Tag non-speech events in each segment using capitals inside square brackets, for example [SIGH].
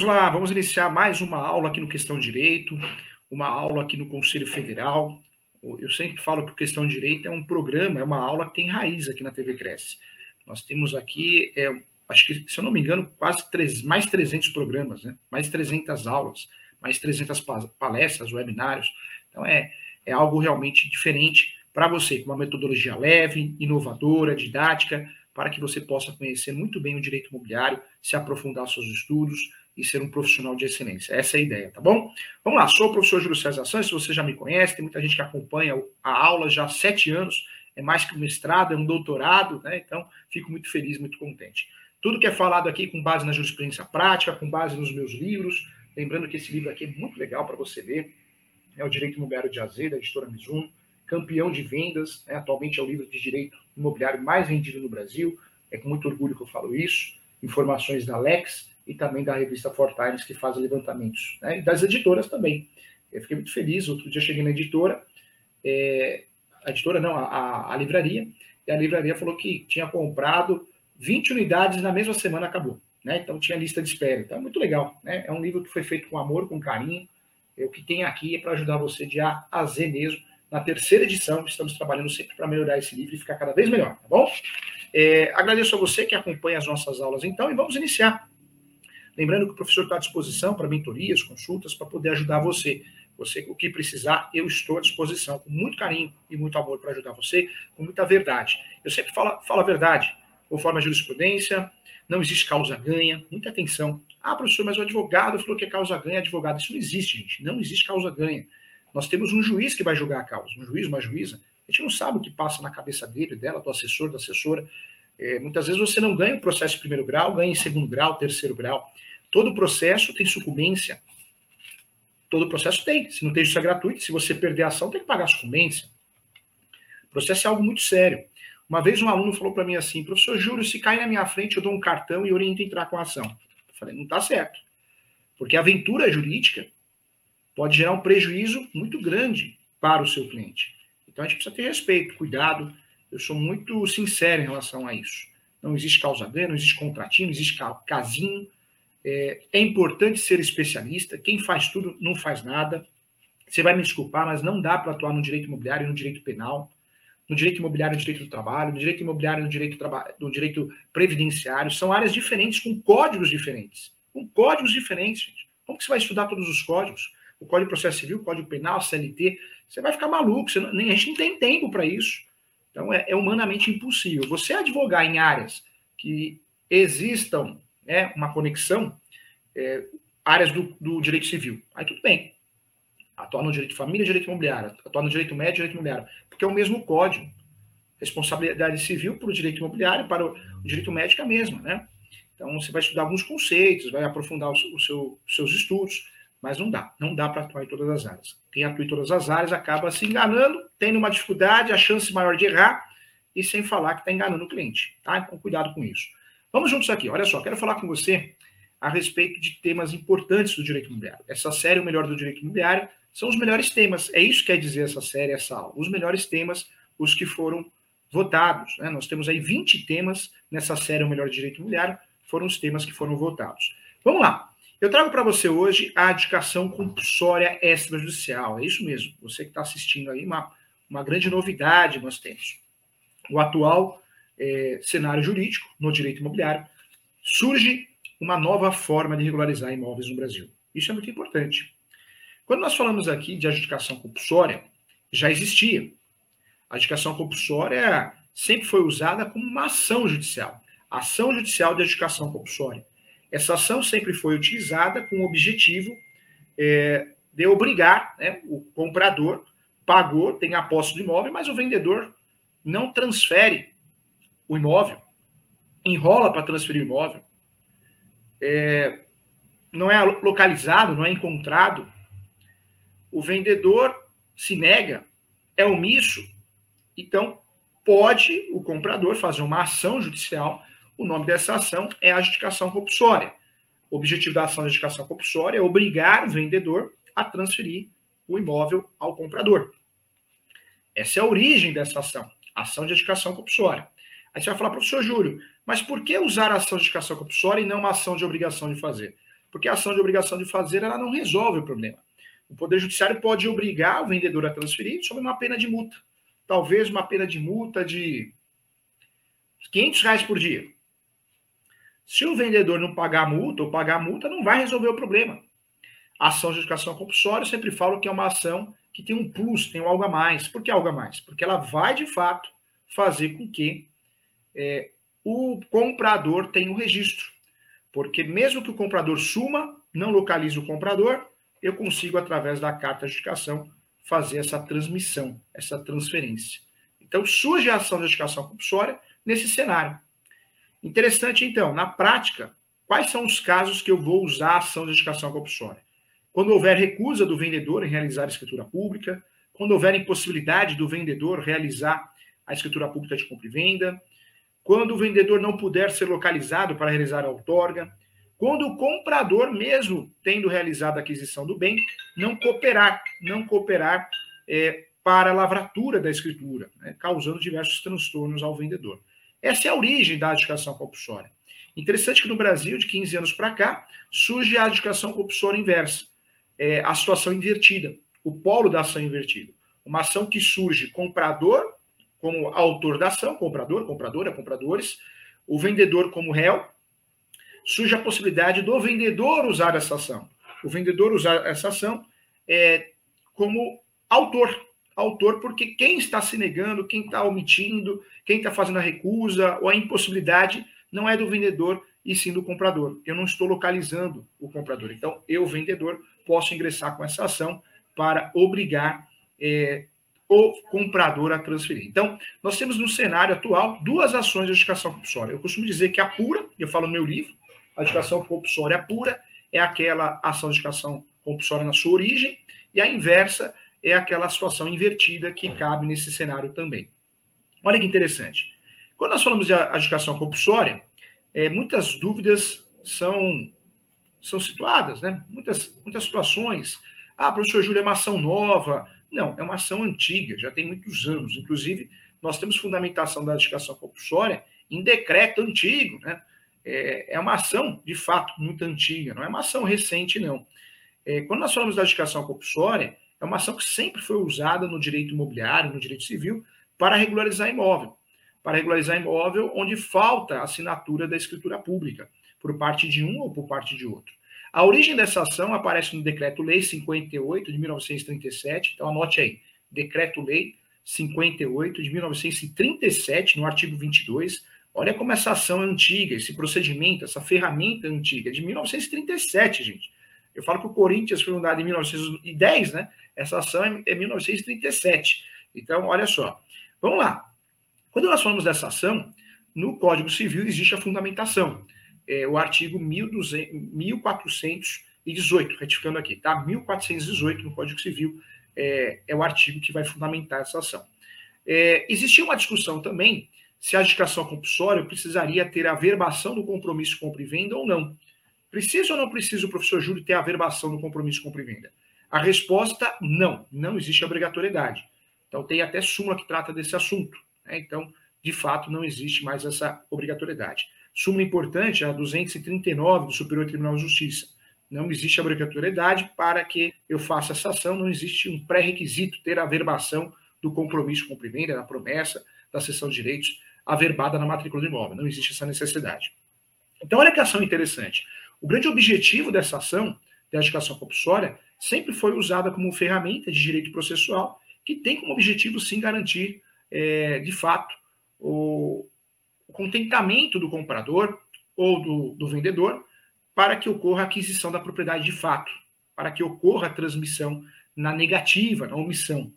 Vamos lá, vamos iniciar mais uma aula aqui no Questão Direito, uma aula aqui no Conselho Federal. Eu sempre falo que Questão Direito é um programa, é uma aula que tem raiz aqui na TV Cresce. Nós temos aqui, é, acho que, se eu não me engano, quase três, mais 300 programas, né? mais 300 aulas, mais 300 palestras, webinários. Então, é, é algo realmente diferente para você, com uma metodologia leve, inovadora, didática, para que você possa conhecer muito bem o direito imobiliário, se aprofundar seus estudos, e ser um profissional de excelência. Essa é a ideia, tá bom? Vamos lá, sou o professor Júlio César Santos, você já me conhece, tem muita gente que acompanha a aula já há sete anos, é mais que um mestrado, é um doutorado, né? Então, fico muito feliz, muito contente. Tudo que é falado aqui com base na jurisprudência prática, com base nos meus livros, lembrando que esse livro aqui é muito legal para você ler, é o Direito Imobiliário de Azeite, da editora Mizuno, campeão de vendas, né? atualmente é o livro de direito imobiliário mais vendido no Brasil, é com muito orgulho que eu falo isso, informações da Lex, e também da revista Four Times, que faz levantamentos, né? e das editoras também. Eu fiquei muito feliz, outro dia cheguei na editora, é, a editora não, a, a, livraria, e a livraria falou que tinha comprado 20 unidades na mesma semana acabou. Né? Então tinha lista de espera. Então é muito legal. Né? É um livro que foi feito com amor, com carinho. É, o que tem aqui é para ajudar você de A a Z mesmo. Na terceira edição, estamos trabalhando sempre para melhorar esse livro e ficar cada vez melhor, tá bom? É, agradeço a você que acompanha as nossas aulas então e vamos iniciar. Lembrando que o professor está à disposição para mentorias, consultas, para poder ajudar você. Você, o que precisar, eu estou à disposição, com muito carinho e muito amor para ajudar você, com muita verdade. Eu sempre falo, falo a verdade, conforme a jurisprudência, não existe causa ganha, muita atenção. Ah, professor, mas o advogado falou que é causa ganha, advogado. Isso não existe, gente. Não existe causa ganha. Nós temos um juiz que vai julgar a causa, um juiz, uma juíza. A gente não sabe o que passa na cabeça dele, dela, do assessor, da assessora. É, muitas vezes você não ganha o processo de primeiro grau, ganha em segundo grau, terceiro grau. Todo processo tem sucumbência. Todo processo tem. Se não tem justiça gratuita, se você perder a ação, tem que pagar a sucumbência. O processo é algo muito sério. Uma vez um aluno falou para mim assim, professor Júlio, se cair na minha frente, eu dou um cartão e oriento a entrar com a ação. Eu falei, não está certo. Porque a aventura jurídica pode gerar um prejuízo muito grande para o seu cliente. Então a gente precisa ter respeito, cuidado. Eu sou muito sincero em relação a isso. Não existe causa ganha, não existe contratinho, não existe casinho. É, é, importante ser especialista. Quem faz tudo não faz nada. Você vai me desculpar, mas não dá para atuar no direito imobiliário e no direito penal, no direito imobiliário no direito do trabalho, no direito imobiliário no direito, no direito previdenciário. São áreas diferentes, com códigos diferentes. Com códigos diferentes, gente. Como que você vai estudar todos os códigos? O Código de Processo Civil, o Código Penal, CLT. Você vai ficar maluco. Não, a gente não tem tempo para isso. Então, é, é humanamente impossível. Você advogar em áreas que existam né, uma conexão, é, áreas do, do, direito civil. Aí tudo bem. Atuar no direito de família, direito imobiliário. Atuar no direito médio, direito imobiliário. Porque é o mesmo código. Responsabilidade civil para o direito imobiliário, para o, direito médico é a mesma, né? Então, você vai estudar alguns conceitos, vai aprofundar os, o seu, os seus estudos, mas não dá. Não dá para atuar em todas as áreas. Quem atua em todas as áreas acaba se enganando, tendo uma dificuldade, a chance maior de errar, e sem falar que está enganando o cliente. Tá? Então, cuidado com isso. Vamos juntos aqui. Olha só, quero falar com você a respeito de temas importantes do direito imobiliário. Essa série, o melhor do direito imobiliário, são os melhores temas. É isso que quer dizer essa série, essa aula. Os melhores temas, os que foram votados. Né? Nós temos aí 20 temas nessa série, o melhor do direito imobiliário, foram os temas que foram votados. Vamos lá. Eu trago para você hoje a adjudicação compulsória extrajudicial. É isso mesmo. Você que está assistindo aí, uma, uma grande novidade nós temos. O atual é, cenário jurídico no direito imobiliário, surge uma nova forma de regularizar imóveis no Brasil. Isso é muito importante. Quando nós falamos aqui de adjudicação compulsória, já existia. A adjudicação compulsória sempre foi usada como uma ação judicial. Ação judicial de adjudicação compulsória. Essa ação sempre foi utilizada com o objetivo é, de obrigar né, o comprador, pagou, tem a posse do imóvel, mas o vendedor não transfere o imóvel, enrola para transferir o imóvel, é, não é localizado, não é encontrado, o vendedor se nega, é omisso, então pode o comprador fazer uma ação judicial. O nome dessa ação é adjudicação compulsória. O objetivo da ação de adjudicação compulsória é obrigar o vendedor a transferir o imóvel ao comprador. Essa é a origem dessa ação, ação de adjudicação compulsória. Aí você vai falar, professor Júlio, mas por que usar a ação de indicação compulsória e não uma ação de obrigação de fazer? porque a ação de obrigação de fazer ela não resolve o problema. O Poder Judiciário pode obrigar o vendedor a transferir sob uma pena de multa. Talvez uma pena de multa de 500 reais por dia. Se o vendedor não pagar a multa ou pagar a multa, não vai resolver o problema. A ação de educação compulsória, eu sempre falo que é uma ação que tem um plus, tem um algo a mais. Por que algo a mais? Porque ela vai, de fato, fazer com que é, o comprador tenha o um registro. Porque mesmo que o comprador suma, não localize o comprador, eu consigo, através da carta de educação, fazer essa transmissão, essa transferência. Então, surge a ação de educação compulsória nesse cenário. Interessante, então, na prática, quais são os casos que eu vou usar a ação de educação compulsória? Quando houver recusa do vendedor em realizar a escritura pública, quando houver impossibilidade do vendedor realizar a escritura pública de compra e venda, quando o vendedor não puder ser localizado para realizar a outorga, quando o comprador, mesmo tendo realizado a aquisição do bem, não cooperar, não cooperar é, para a lavratura da escritura, né, causando diversos transtornos ao vendedor. Essa é a origem da adjudicação compulsória. Interessante que no Brasil, de 15 anos para cá, surge a adjudicação compulsória inversa, é, a situação invertida, o polo da ação invertida. Uma ação que surge comprador como autor da ação, comprador, compradora, compradores, o vendedor como réu, surge a possibilidade do vendedor usar essa ação. O vendedor usar essa ação é, como autor. Autor, porque quem está se negando, quem está omitindo, quem está fazendo a recusa ou a impossibilidade não é do vendedor e sim do comprador. Eu não estou localizando o comprador. Então, eu, vendedor, posso ingressar com essa ação para obrigar é, o comprador a transferir. Então, nós temos no cenário atual duas ações de educação compulsória. Eu costumo dizer que a pura, eu falo no meu livro, a educação compulsória pura é aquela ação de educação compulsória na sua origem, e a inversa é aquela situação invertida que cabe nesse cenário também. Olha que interessante. Quando nós falamos de educação compulsória, é, muitas dúvidas são, são situadas, né? Muitas, muitas situações. Ah, professor Júlio, é uma ação nova, não, é uma ação antiga, já tem muitos anos. Inclusive, nós temos fundamentação da educação compulsória em decreto antigo, né? É, é uma ação, de fato, muito antiga, não é uma ação recente, não. É, quando nós falamos da educação compulsória, é uma ação que sempre foi usada no direito imobiliário, no direito civil, para regularizar imóvel. Para regularizar imóvel onde falta assinatura da escritura pública, por parte de um ou por parte de outro. A origem dessa ação aparece no Decreto-Lei 58 de 1937, então anote aí, Decreto-Lei 58 de 1937, no artigo 22. Olha como essa ação é antiga, esse procedimento, essa ferramenta é antiga, de 1937, gente. Eu falo que o Corinthians foi fundado em 1910, né? Essa ação é, é 1937. Então, olha só. Vamos lá. Quando nós falamos dessa ação, no Código Civil existe a fundamentação é, o artigo 1200, 1418, retificando aqui, tá? 1418 no Código Civil é, é o artigo que vai fundamentar essa ação. É, existia uma discussão também se a adjudicação compulsória precisaria ter a verbação do compromisso compra e venda ou não. Precisa ou não precisa o professor Júlio ter a verbação do compromisso compra e venda? A resposta, não, não existe obrigatoriedade. Então, tem até súmula que trata desse assunto. Né? Então, de fato, não existe mais essa obrigatoriedade. Súmula importante, a 239 do Superior Tribunal de Justiça. Não existe obrigatoriedade para que eu faça essa ação, não existe um pré-requisito ter a verbação do compromisso com venda, da promessa, da cessão de direitos, averbada na matrícula do imóvel. Não existe essa necessidade. Então, olha que ação interessante. O grande objetivo dessa ação, da educação compulsória, sempre foi usada como ferramenta de direito processual, que tem como objetivo, sim, garantir, é, de fato, o contentamento do comprador ou do, do vendedor para que ocorra a aquisição da propriedade de fato, para que ocorra a transmissão na negativa, na omissão.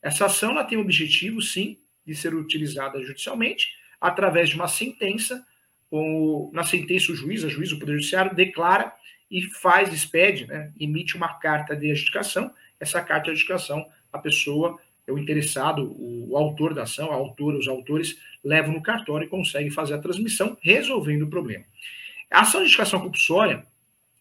Essa ação ela tem o objetivo, sim, de ser utilizada judicialmente através de uma sentença, ou na sentença o juiz, a juiz, o Poder Judiciário, declara e faz, expede, né, emite uma carta de adjudicação. Essa carta de adjudicação, a pessoa o interessado, o, o autor da ação, a autora, os autores, levam no cartório e conseguem fazer a transmissão, resolvendo o problema. A ação de educação compulsória,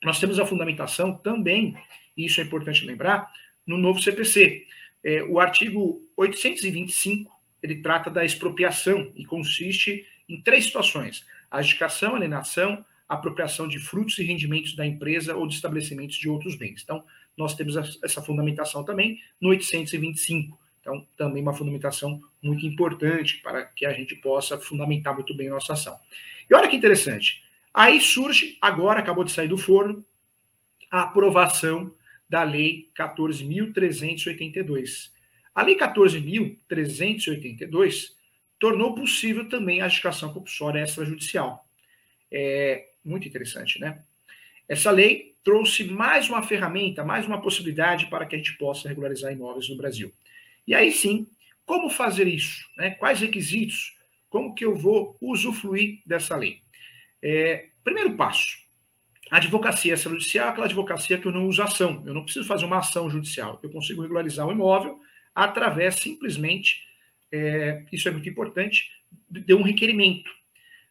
nós temos a fundamentação também, e isso é importante lembrar, no novo CPC. É, o artigo 825, ele trata da expropriação e consiste em três situações: a adjudicação, alienação, apropriação de frutos e rendimentos da empresa ou de estabelecimentos de outros bens. Então, nós temos essa fundamentação também no 825. Então, também uma fundamentação muito importante para que a gente possa fundamentar muito bem a nossa ação. E olha que interessante. Aí surge, agora acabou de sair do forno, a aprovação da Lei 14.382. A Lei 14.382 tornou possível também a adjudicação compulsória extrajudicial. É muito interessante, né? Essa lei trouxe mais uma ferramenta, mais uma possibilidade para que a gente possa regularizar imóveis no Brasil. E aí sim, como fazer isso? Né? Quais requisitos? Como que eu vou usufruir dessa lei? É, primeiro passo, a advocacia extrajudicial é aquela advocacia que eu não uso ação. Eu não preciso fazer uma ação judicial. Eu consigo regularizar o imóvel através simplesmente, é, isso é muito importante, de um requerimento.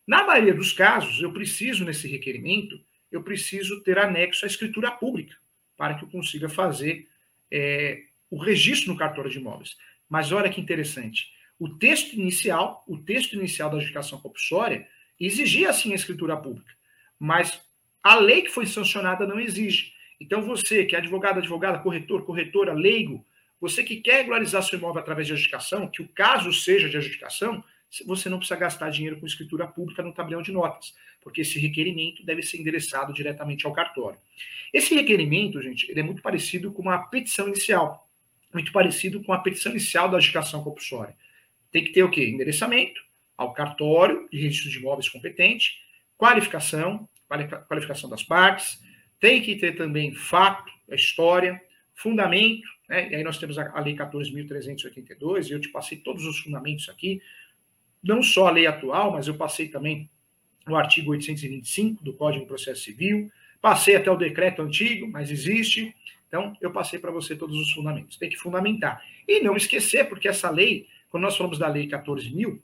Na maioria dos casos, eu preciso, nesse requerimento, eu preciso ter anexo à escritura pública para que eu consiga fazer é, o registro no cartório de imóveis. Mas olha que interessante. O texto inicial, o texto inicial da adjudicação compulsória, exigia assim a escritura pública. Mas a lei que foi sancionada não exige. Então você, que é advogado, advogada, corretor, corretora, leigo, você que quer regularizar seu imóvel através de adjudicação, que o caso seja de adjudicação, você não precisa gastar dinheiro com escritura pública no tabelião de notas, porque esse requerimento deve ser endereçado diretamente ao cartório. Esse requerimento, gente, ele é muito parecido com uma petição inicial, muito parecido com a petição inicial da adjudicação compulsória. Tem que ter o quê? Endereçamento ao cartório de registro de imóveis competente, qualificação, qualificação das partes, tem que ter também fato, a história, fundamento, né? e aí nós temos a, Lei 14.382, e eu te passei todos os fundamentos aqui, não só a lei atual, mas eu passei também o artigo 825 do Código de Processo Civil, passei até o decreto antigo, mas existe, então eu passei para você todos os fundamentos. Tem que fundamentar. E não esquecer, porque essa lei, quando nós falamos da Lei 14.000,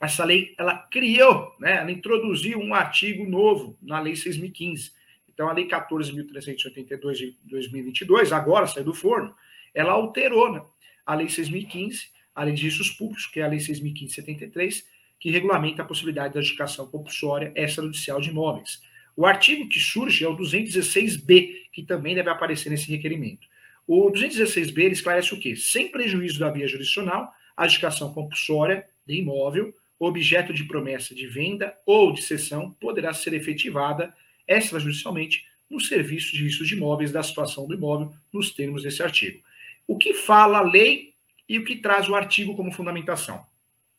essa lei, ela criou, né, ela introduziu um artigo novo na Lei 6.015. Então, a Lei 14.382 de 2022, agora saiu do forno, ela alterou né, a Lei 6.015, a Lei de Registros Públicos, que é a Lei 6.015-73, que regulamenta a possibilidade da adjudicação compulsória extrajudicial de imóveis. O artigo que surge é o 216b, que também deve aparecer nesse requerimento. O 216b ele esclarece o quê? Sem prejuízo da via jurisdicional, a adjudicação compulsória de imóvel objeto de promessa de venda ou de cessão poderá ser efetivada extrajudicialmente no serviço de registro de imóveis da situação do imóvel, nos termos desse artigo. O que fala a lei e o que traz o artigo como fundamentação?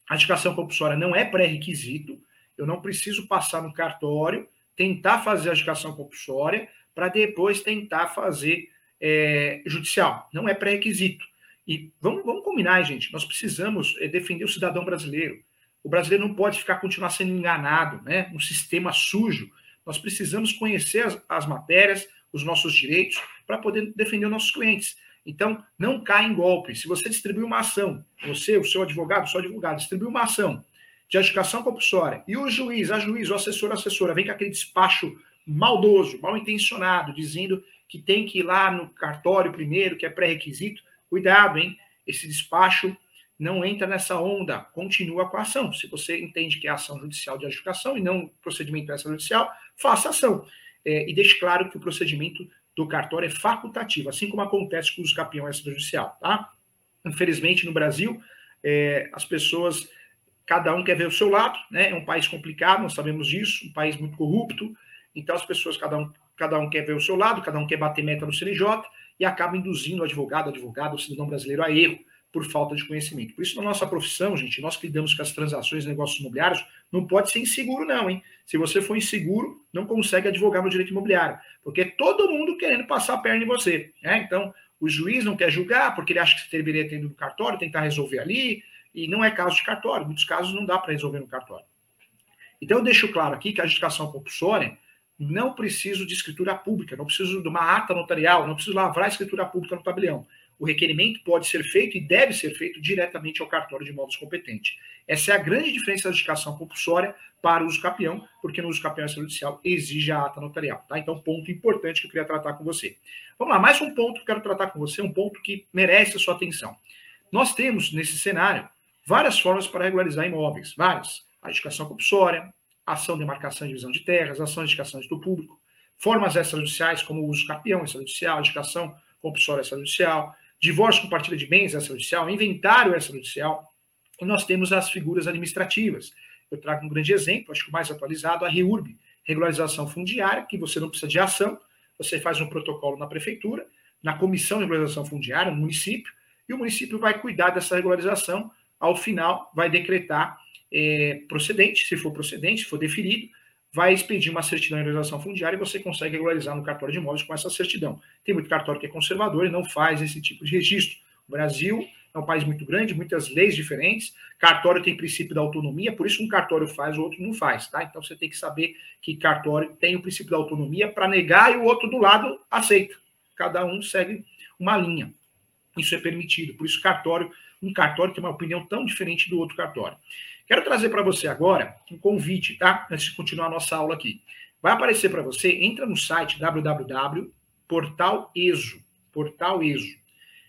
A adjudicação compulsória não é pré-requisito, eu não preciso passar no cartório, tentar fazer a adjudicação compulsória, para depois tentar fazer é, judicial. Não é pré-requisito. E vamos, vamos combinar, gente, nós precisamos é, defender o cidadão brasileiro. O brasileiro não pode ficar continuar sendo enganado, né? Um sistema sujo. Nós precisamos conhecer as, as matérias, os nossos direitos, para poder defender os nossos clientes. Então, não caia em golpe. Se você distribui uma ação, você, o seu advogado, o seu advogado, distribui uma ação de adjudicação compulsória e o juiz, a juiz, o assessor, a assessora, vem com aquele despacho maldoso, mal intencionado, dizendo que tem que ir lá no cartório primeiro, que é pré-requisito, cuidado, hein? Esse despacho não entra nessa onda, continua com a ação. Se você entende que é ação judicial de adjudicação e não procedimento extrajudicial, faça ação. É, e deixe claro que o procedimento do cartório é facultativo, assim como acontece com os campeão extrajudicial, tá? Infelizmente, no Brasil, é, as pessoas, cada um quer ver o seu lado, né? É um país complicado, nós sabemos disso, um país muito corrupto, então as pessoas, cada um, cada um quer ver o seu lado, cada um quer bater meta no CNJ e acaba induzindo o advogado, advogado, o cidadão brasileiro a erro por falta de conhecimento. Por isso, na nossa profissão, gente, nós que lidamos com as transações, negócios imobiliários, não pode ser inseguro, não, hein? Se você for inseguro, não consegue advogar no direito imobiliário, porque todo mundo querendo passar a perna em você. Né? Então, o juiz não quer julgar porque ele acha que você deveria ter ido no cartório, tentar resolver ali, e não é caso de cartório. Muitos casos não dá para resolver no cartório. Então, eu deixo claro aqui que a adjudicação compulsória não preciso de escritura pública, não preciso de uma ata notarial, não preciso lavrar a escritura pública no tabelião o requerimento pode ser feito e deve ser feito diretamente ao cartório de imóveis competente. Essa é a grande diferença da adjudicação compulsória para o uso capião, porque no uso capião extrajudicial exige a ata notarial. Tá? Então, ponto importante que eu queria tratar com você. Vamos lá, mais um ponto que eu quero tratar com você, um ponto que merece a sua atenção. Nós temos, nesse cenário, várias formas para regularizar imóveis, várias. A adjudicação compulsória, ação de marcação e divisão de terras, ação de indicação do público, formas extrajudiciais como o uso capião extrajudicial, indicação compulsória extrajudicial, divórcio com partilha de bens extrajudicial, inventário extrajudicial, e nós temos as figuras administrativas. Eu trago um grande exemplo, acho que o mais atualizado, a REURB, regularização fundiária, que você não precisa de ação, você faz um protocolo na prefeitura, na comissão de regularização fundiária, no município, e o município vai cuidar dessa regularização, ao final vai decretar é, procedente, se for procedente, se for deferido, vai expedir uma certidão de regularização fundiária e você consegue regularizar no cartório de imóveis com essa certidão. Tem muito cartório que é conservador e não faz esse tipo de registro. O Brasil é um país muito grande, muitas leis diferentes, cartório tem princípio da autonomia, por isso um cartório faz, o outro não faz, tá? Então você tem que saber que cartório tem o princípio da autonomia para negar e o outro do lado aceita. Cada um segue uma linha. Isso é permitido. Por isso cartório, um cartório tem uma opinião tão diferente do outro cartório. Quero trazer para você agora um convite, tá? Antes de continuar a nossa aula aqui. Vai aparecer para você, entra no site www.portaleso, Portal ESO.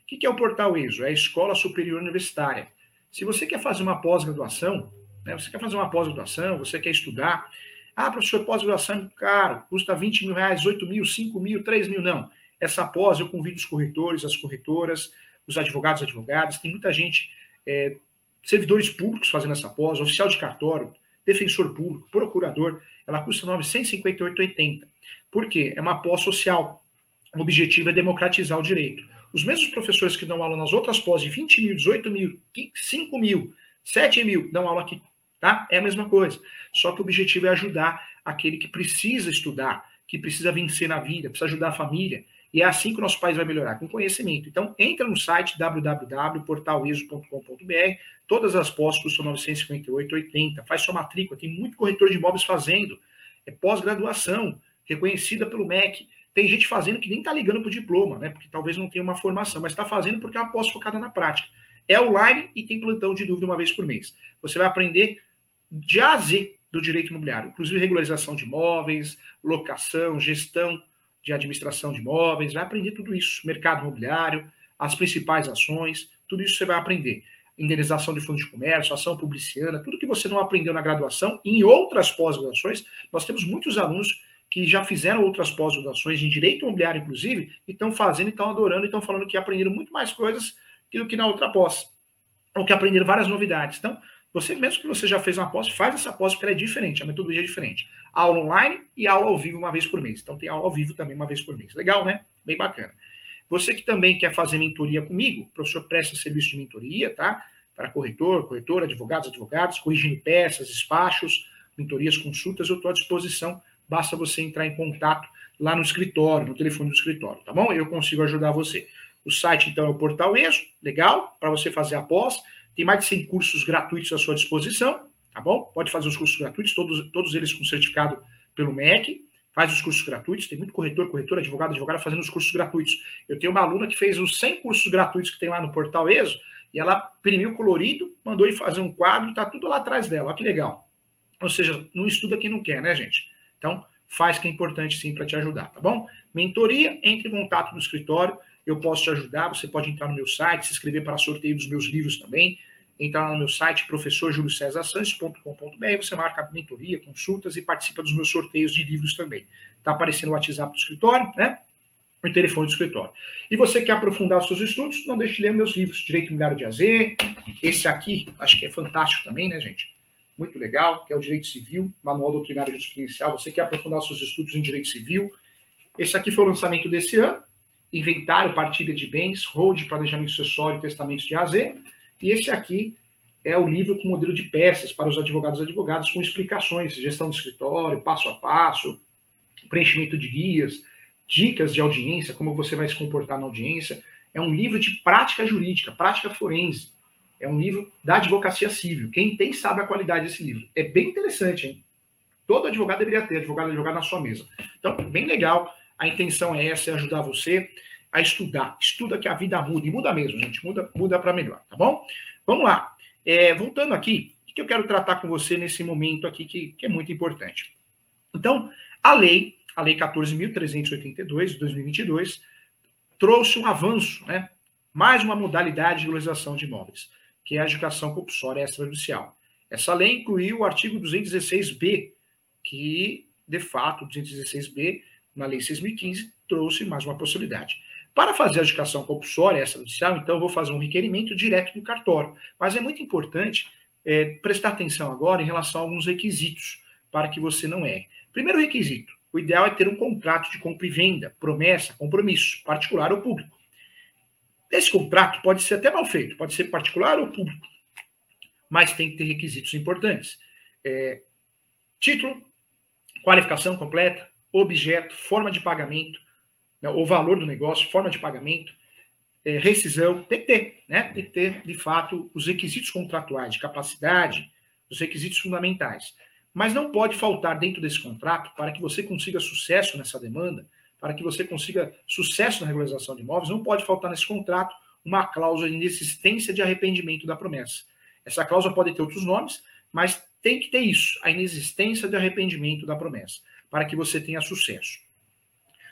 O que é o Portal ESO? É a Escola Superior Universitária. Se você quer fazer uma pós-graduação, né, você quer fazer uma pós-graduação, você quer estudar, ah, professor, pós-graduação é caro, custa 20 mil reais, 8 mil, 5 mil, 3 mil, não. Essa pós, eu convido os corretores, as corretoras, os advogados, advogadas, tem muita gente é, servidores públicos fazendo essa pós, oficial de cartório, defensor público, procurador, ela custa 958,80. Por quê? É uma pós social. O objetivo é democratizar o direito. Os mesmos professores que dão aula nas outras pós de 20 mil, 18 mil, 5 mil, 7 mil, dão aula aqui. Tá? É a mesma coisa. Só que o objetivo é ajudar aquele que precisa estudar, que precisa vencer na vida, precisa ajudar a família. E é assim que o nosso país vai melhorar, com conhecimento. Então, entra no site www.portaliso.com.br, todas as pós custam 958,80. Faz sua matrícula, tem muito corretor de imóveis fazendo. É pós-graduação, reconhecida pelo MEC. Tem gente fazendo que nem está ligando para o diploma, né? Porque talvez não tenha uma formação, mas está fazendo porque é uma pós focada na prática. É online e tem plantão de dúvida uma vez por mês. Você vai aprender de A a Z do direito imobiliário, inclusive regularização de imóveis, locação, gestão de administração de imóveis, vai aprender tudo isso, mercado imobiliário, as principais ações, tudo isso você vai aprender. Indenização de fundo de comércio, ação publiciana, tudo que você não aprendeu na graduação, em outras pós-graduações, nós temos muitos alunos que já fizeram outras pós-graduações em direito imobiliário, inclusive, e estão fazendo, estão adorando, estão falando que aprenderam muito mais coisas do que na outra pós, ou que aprenderam várias novidades. Então, você, mesmo que você já fez uma pós, faz essa pós porque ela é diferente, a metodologia é diferente. Aula online e aula ao vivo uma vez por mês. Então tem aula ao vivo também uma vez por mês. Legal, né? Bem bacana. Você que também quer fazer mentoria comigo, o professor presta serviço de mentoria, tá? Para corretor, corretora, advogados, advogados, corrigindo peças, despachos, mentorias, consultas, eu estou à disposição. Basta você entrar em contato lá no escritório, no telefone do escritório, tá bom? Eu consigo ajudar você. O site, então, é o Portal ESO, legal, para você fazer a pós. Tem mais de 100 cursos gratuitos à sua disposição, tá bom? Pode fazer os cursos gratuitos, todos, todos eles com certificado pelo MEC. Faz os cursos gratuitos, tem muito corretor, corretor, advogado, advogada fazendo os cursos gratuitos. Eu tenho uma aluna que fez os 100 cursos gratuitos que tem lá no portal ESO, e ela imprimiu colorido, mandou ir fazer um quadro, tá tudo lá atrás dela. Olha que legal. Ou seja, não estuda quem não quer, né, gente? Então, faz que é importante sim para te ajudar, tá bom? Mentoria, entre em contato no escritório eu posso te ajudar. Você pode entrar no meu site, se inscrever para sorteio dos meus livros também. Entrar no meu site, professorjuliocesarsantos.com.br, você marca mentoria, consultas e participa dos meus sorteios de livros também. Está aparecendo o WhatsApp do escritório, né? O telefone do escritório. E você quer aprofundar os seus estudos, não deixe de ler meus livros, Direito Imobiliário de AZ, esse aqui, acho que é fantástico também, né, gente? Muito legal, que é o Direito Civil, Manual Doutrinário Jurisprudencial. Você quer aprofundar seus estudos em Direito Civil. Esse aqui foi o lançamento desse ano, inventário, partilha de bens, hold, planejamento sucessório testamentos de AZ. E esse aqui é o livro com modelo de peças para os advogados e advogadas, com explicações, gestão do escritório, passo a passo, preenchimento de guias, dicas de audiência, como você vai se comportar na audiência. É um livro de prática jurídica, prática forense. É um livro da advocacia civil. Quem tem sabe a qualidade desse livro. É bem interessante, hein? Todo advogado deveria ter, advogado advogado na sua mesa. Então, bem legal. A intenção é essa, é ajudar você a estudar. Estuda que a vida muda, e muda mesmo, gente, muda, muda para melhor, tá bom? Vamos lá. É, voltando aqui, o que eu quero tratar com você nesse momento aqui, que, que é muito importante. Então, a lei, a lei 14.382 de 2022, trouxe um avanço, né? mais uma modalidade de legalização de imóveis, que é a educação compulsória extrajudicial. Essa lei incluiu o artigo 216b que, de fato, o 216B, na Lei 6.015, trouxe mais uma possibilidade. Para fazer a adjudicação compulsória extrajudicial, então, eu vou fazer um requerimento direto do cartório. Mas é muito importante é, prestar atenção agora em relação a alguns requisitos para que você não erre. Primeiro requisito: o ideal é ter um contrato de compra e venda, promessa, compromisso, particular ou público. Esse contrato pode ser até mal feito, pode ser particular ou público, mas tem que ter requisitos importantes. É, título, qualificação completa, objeto, forma de pagamento, né, o valor do negócio, forma de pagamento, é, rescisão, tem que ter, né? Tem que ter, de fato, os requisitos contratuais de capacidade, os requisitos fundamentais. Mas não pode faltar dentro desse contrato, para que você consiga sucesso nessa demanda, para que você consiga sucesso na regularização de imóveis, não pode faltar nesse contrato uma cláusula de inexistência de arrependimento da promessa. Essa cláusula pode ter outros nomes, mas tem que ter isso, a inexistência de arrependimento da promessa, para que você tenha sucesso.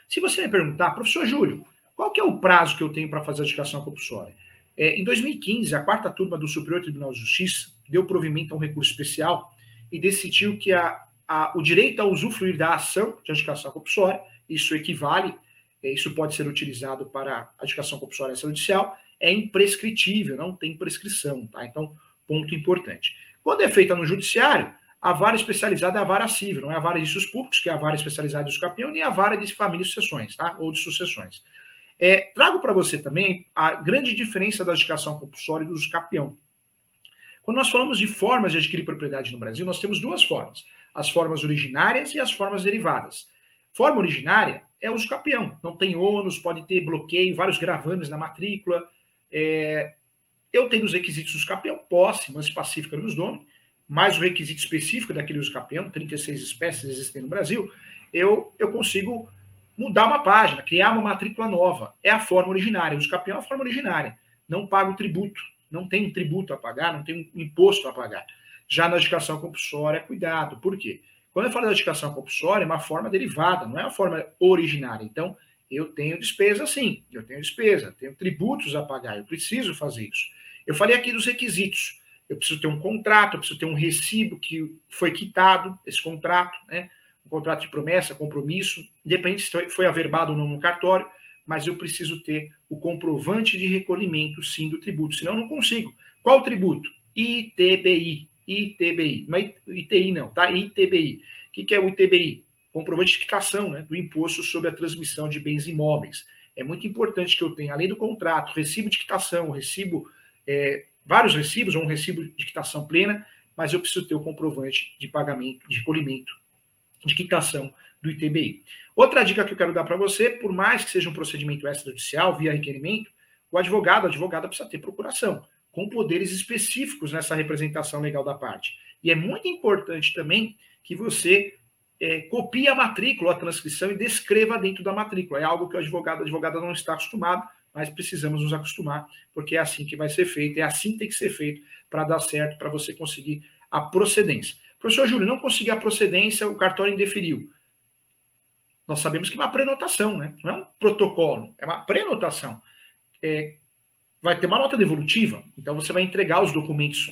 Se você me perguntar, professor Júlio, qual que é o prazo que eu tenho para fazer a adjudicação compulsória? É, em 2015, a quarta turma do Superior Tribunal de Justiça deu provimento a um recurso especial e decidiu que a, a, o direito a usufruir da ação de adjudicação compulsória, isso equivale, é, isso pode ser utilizado para adjudicação compulsória judicial, é imprescritível, não tem prescrição, tá? Então, ponto importante. Quando é feita no judiciário, a vara especializada é a vara civil, não é a vara de riscos públicos, que é a vara especializada dos campeões, nem a vara de família e sucessões, tá? Ou de sucessões. É, trago para você também a grande diferença da adjudicação compulsória e dos capião. Quando nós falamos de formas de adquirir propriedade no Brasil, nós temos duas formas: as formas originárias e as formas derivadas. Forma originária é uso capião, não tem ônus, pode ter bloqueio, vários gravames na matrícula. É, eu tenho os requisitos dos capião, posse, mas pacífica nos donos, mais o requisito específico daquele uso capião, 36 espécies existem no Brasil, eu, eu consigo mudar uma página, criar uma matrícula nova. É a forma originária. O uso capião é a forma originária. Não pago tributo não tem tributo a pagar, não tem um imposto a pagar. Já na educação compulsória, cuidado. Por quê? Quando eu falo da educação compulsória, é uma forma derivada, não é uma forma originária. Então, eu tenho despesa sim, eu tenho despesa, tenho tributos a pagar, eu preciso fazer isso. Eu falei aqui dos requisitos. Eu preciso ter um contrato, eu preciso ter um recibo que foi quitado, esse contrato, né? Um contrato de promessa, compromisso, independente se foi averbado ou não no cartório, mas eu preciso ter o comprovante de recolhimento, sim, do tributo, senão eu não consigo. Qual tributo? ITBI. ITBI. Não é ITI, não, tá? ITBI. O que, é o ITBI? Comprovante de quitação né, do imposto sobre a transmissão de bens imóveis. É muito importante que eu tenha, além do contrato, recibo de quitação, recibo, é, vários recibos, ou um recibo de quitação plena, mas eu preciso ter o comprovante de pagamento, de recolhimento, de quitação do ITBI. Outra dica que eu quero dar para você, por mais que seja um procedimento extrajudicial, via requerimento, o advogado, a advogada precisa ter procuração, com poderes específicos nessa representação legal da parte. E é muito importante também que você é, copie a matrícula, a transcrição e descreva dentro da matrícula. É algo que o advogado, a advogada não está acostumado, mas precisamos nos acostumar, porque é assim que vai ser feito, é assim que tem que ser feito para dar certo, para você conseguir a procedência. Professor Júlio, não consegui a procedência, o cartório indeferiu nós sabemos que é uma prenotação, né? não é um protocolo, é uma prenotação. É, vai ter uma nota devolutiva, então você vai entregar os documentos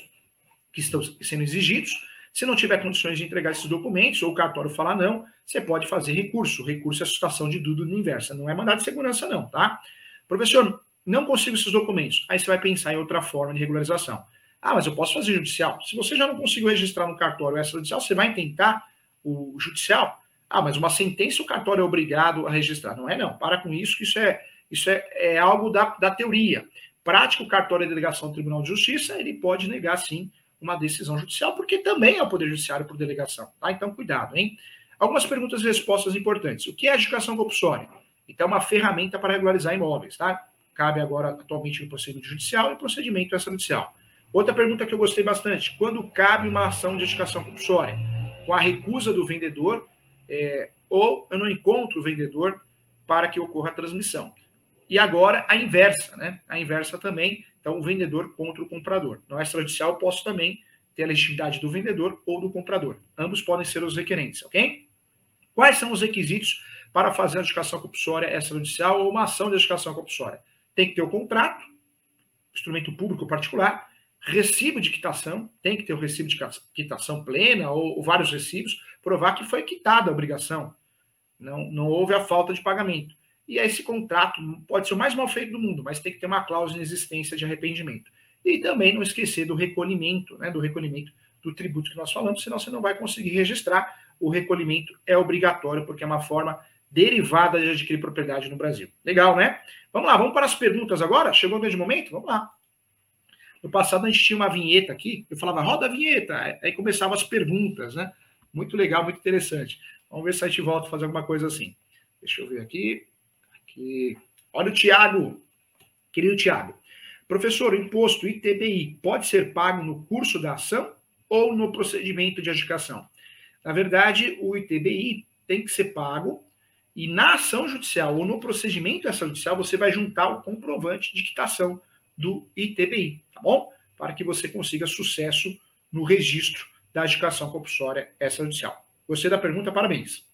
que estão sendo exigidos. Se não tiver condições de entregar esses documentos, ou o cartório falar não, você pode fazer recurso. Recurso é a situação de dúvida inversa, não é mandado de segurança, não, tá? Professor, não consigo esses documentos. Aí você vai pensar em outra forma de regularização. Ah, mas eu posso fazer judicial. Se você já não conseguiu registrar no cartório extrajudicial, você vai tentar o judicial. Ah, mas uma sentença o cartório é obrigado a registrar. Não é, não. Para com isso, que isso é, isso é, é algo da, da teoria. Prático, o cartório de delegação do Tribunal de Justiça, ele pode negar, sim, uma decisão judicial, porque também é o Poder Judiciário por delegação. Tá? Então, cuidado, hein? Algumas perguntas e respostas importantes. O que é educação compulsória? Então, é uma ferramenta para regularizar imóveis, tá? Cabe agora, atualmente, no procedimento judicial e procedimento extrajudicial. Outra pergunta que eu gostei bastante: quando cabe uma ação de educação compulsória? Com a recusa do vendedor é, ou eu não encontro o vendedor para que ocorra a transmissão. E agora a inversa, né? A inversa também, então o vendedor contra o comprador. No extrajudicial, posso também ter a legitimidade do vendedor ou do comprador. Ambos podem ser os requerentes, ok? Quais são os requisitos para fazer a educação compulsória extrajudicial ou uma ação de educação compulsória? Tem que ter o contrato, instrumento público particular, recibo de quitação, tem que ter o recibo de quitação plena ou, ou vários recibos, provar que foi quitada a obrigação. Não, não houve a falta de pagamento. E esse contrato pode ser o mais mal feito do mundo, mas tem que ter uma cláusula de existência de arrependimento. E também não esquecer do recolhimento, né, do recolhimento do tributo que nós falamos, senão você não vai conseguir registrar. O recolhimento é obrigatório, porque é uma forma derivada de adquirir propriedade no Brasil. Legal, né? Vamos lá, vamos para as perguntas agora? Chegou o grande momento? Vamos lá. No passado a gente tinha uma vinheta aqui, eu falava, roda a vinheta, aí começavam as perguntas, né? Muito legal, muito interessante. Vamos ver se a gente volta a fazer alguma coisa assim. Deixa eu ver aqui. aqui. Olha o Tiago, querido Tiago. Professor, o imposto ITBI pode ser pago no curso da ação ou no procedimento de adjudicação? Na verdade, o ITBI tem que ser pago e na ação judicial ou no procedimento dessa judicial você vai juntar o comprovante de quitação do ITBI, tá bom? Para que você consiga sucesso no registro da adjudicação compulsória extrajudicial. Gostei da pergunta, parabéns.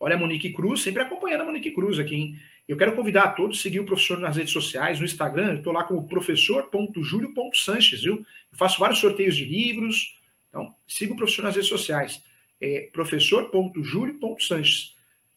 Olha a Monique Cruz, sempre acompanhando a Monique Cruz aqui, hein? Eu quero convidar a todos a seguir o professor nas redes sociais, no Instagram, eu estou lá como professor.julio.sanches, viu? Eu faço vários sorteios de livros, então siga o professor nas redes sociais, é professor.julio.sanches.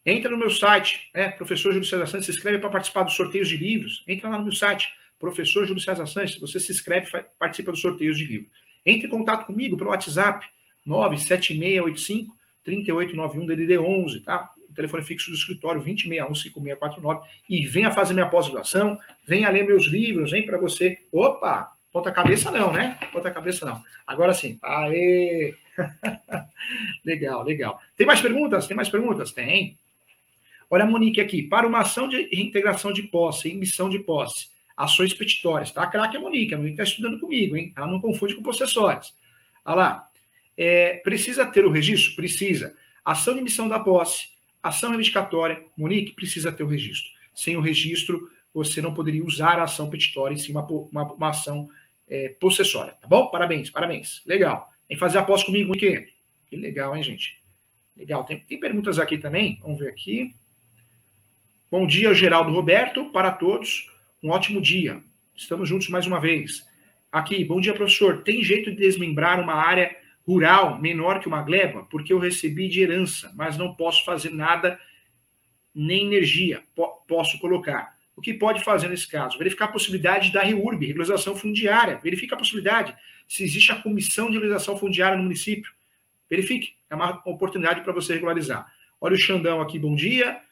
Entra no meu site, é, professor Júlio César Santos, se inscreve para participar dos sorteios de livros, entra lá no meu site, professor Júlio César Santos, você se inscreve participa dos sorteios de livro. Entre em contato comigo pelo WhatsApp, 97685 3891 DDD 11, tá? O telefone fixo do escritório 20615649 e venha fazer minha pós-graduação, venha ler meus livros, vem para você. Opa, ponta cabeça não, né? Ponta cabeça não. Agora sim. Aê! [LAUGHS] legal, legal. Tem mais perguntas? Tem mais perguntas? Tem. Olha a Monique aqui. Para uma ação de reintegração de posse, emissão de posse, ações petitórias, tá? Craque a Monique. A Monique está estudando comigo, hein? Ela não confunde com possessórias. Olha lá. É, precisa ter o registro? Precisa. Ação de emissão da posse, ação reivindicatória, Monique, precisa ter o registro. Sem o registro, você não poderia usar a ação petitória em cima uma, uma, uma ação é, possessória, tá bom? Parabéns, parabéns. Legal. Vem fazer a posse comigo, Monique. Que legal, hein, gente? Legal. Tem, tem perguntas aqui também? Vamos ver aqui. Bom dia, Geraldo Roberto, para todos. Um ótimo dia. Estamos juntos mais uma vez. Aqui, bom dia, professor. Tem jeito de desmembrar uma área rural menor que uma gleba, porque eu recebi de herança, mas não posso fazer nada, nem energia posso colocar. O que pode fazer nesse caso? Verificar a possibilidade da REURB, regularização fundiária. Verifique a possibilidade se existe a comissão de regularização fundiária no município. Verifique, é uma oportunidade para você regularizar. Olha o Xandão aqui, bom dia.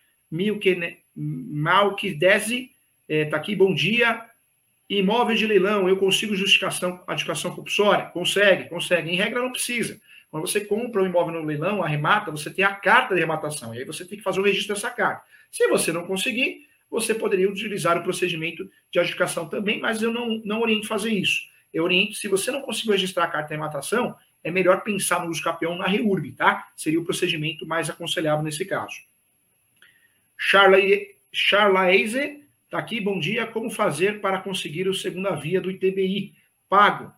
Malquidese está eh, aqui, bom dia. Imóvel de leilão, eu consigo justificação, adjudicação compulsória? Consegue, consegue. Em regra, não precisa. Quando você compra um imóvel no leilão, arremata, você tem a carta de arrematação. E aí você tem que fazer o registro dessa carta. Se você não conseguir, você poderia utilizar o procedimento de adjudicação também, mas eu não, não oriento fazer isso. Eu oriento, se você não conseguir registrar a carta de arrematação, é melhor pensar no uso capião na REURB, tá? Seria o procedimento mais aconselhável nesse caso. Charla, Charla Eize Está aqui, bom dia. Como fazer para conseguir o segunda via do ITBI? Pago.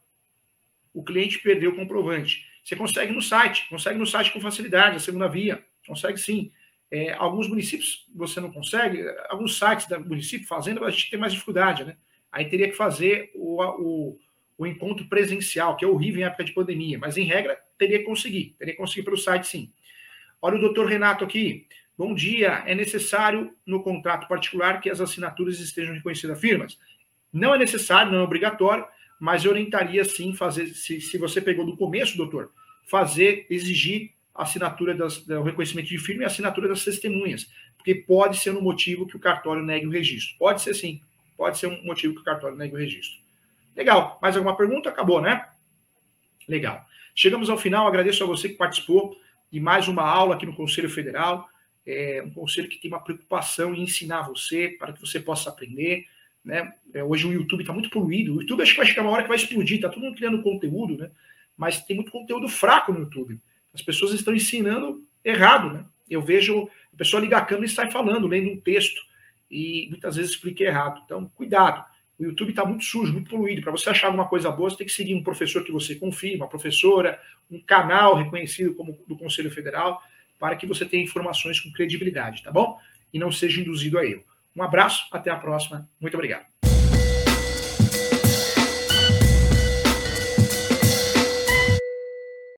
O cliente perdeu o comprovante. Você consegue no site, consegue no site com facilidade, a segunda via. Consegue sim. É, alguns municípios você não consegue, alguns sites da município, fazenda, a gente tem mais dificuldade, né? Aí teria que fazer o, o, o encontro presencial, que é horrível em época de pandemia, mas em regra teria que conseguir, teria que conseguir pelo site sim. Olha o doutor Renato aqui. Bom dia. É necessário no contrato particular que as assinaturas estejam reconhecidas firmas? Não é necessário, não é obrigatório, mas eu orientaria sim fazer, se, se você pegou do começo, doutor, fazer, exigir assinatura das, do reconhecimento de firma e a assinatura das testemunhas, porque pode ser um motivo que o cartório negue o registro. Pode ser sim, pode ser um motivo que o cartório negue o registro. Legal. Mais alguma pergunta? Acabou, né? Legal. Chegamos ao final. Agradeço a você que participou de mais uma aula aqui no Conselho Federal é um conselho que tem uma preocupação em ensinar você para que você possa aprender. Né? É, hoje o YouTube está muito poluído. O YouTube acho que vai chegar uma hora que vai explodir, está todo mundo criando conteúdo, né? mas tem muito conteúdo fraco no YouTube. As pessoas estão ensinando errado. Né? Eu vejo a pessoa ligar a câmera e sai falando, lendo um texto, e muitas vezes explica errado. Então, cuidado. O YouTube está muito sujo, muito poluído. Para você achar alguma coisa boa, você tem que seguir um professor que você confia, uma professora, um canal reconhecido como do Conselho Federal para que você tenha informações com credibilidade, tá bom? E não seja induzido a erro. Um abraço, até a próxima. Muito obrigado.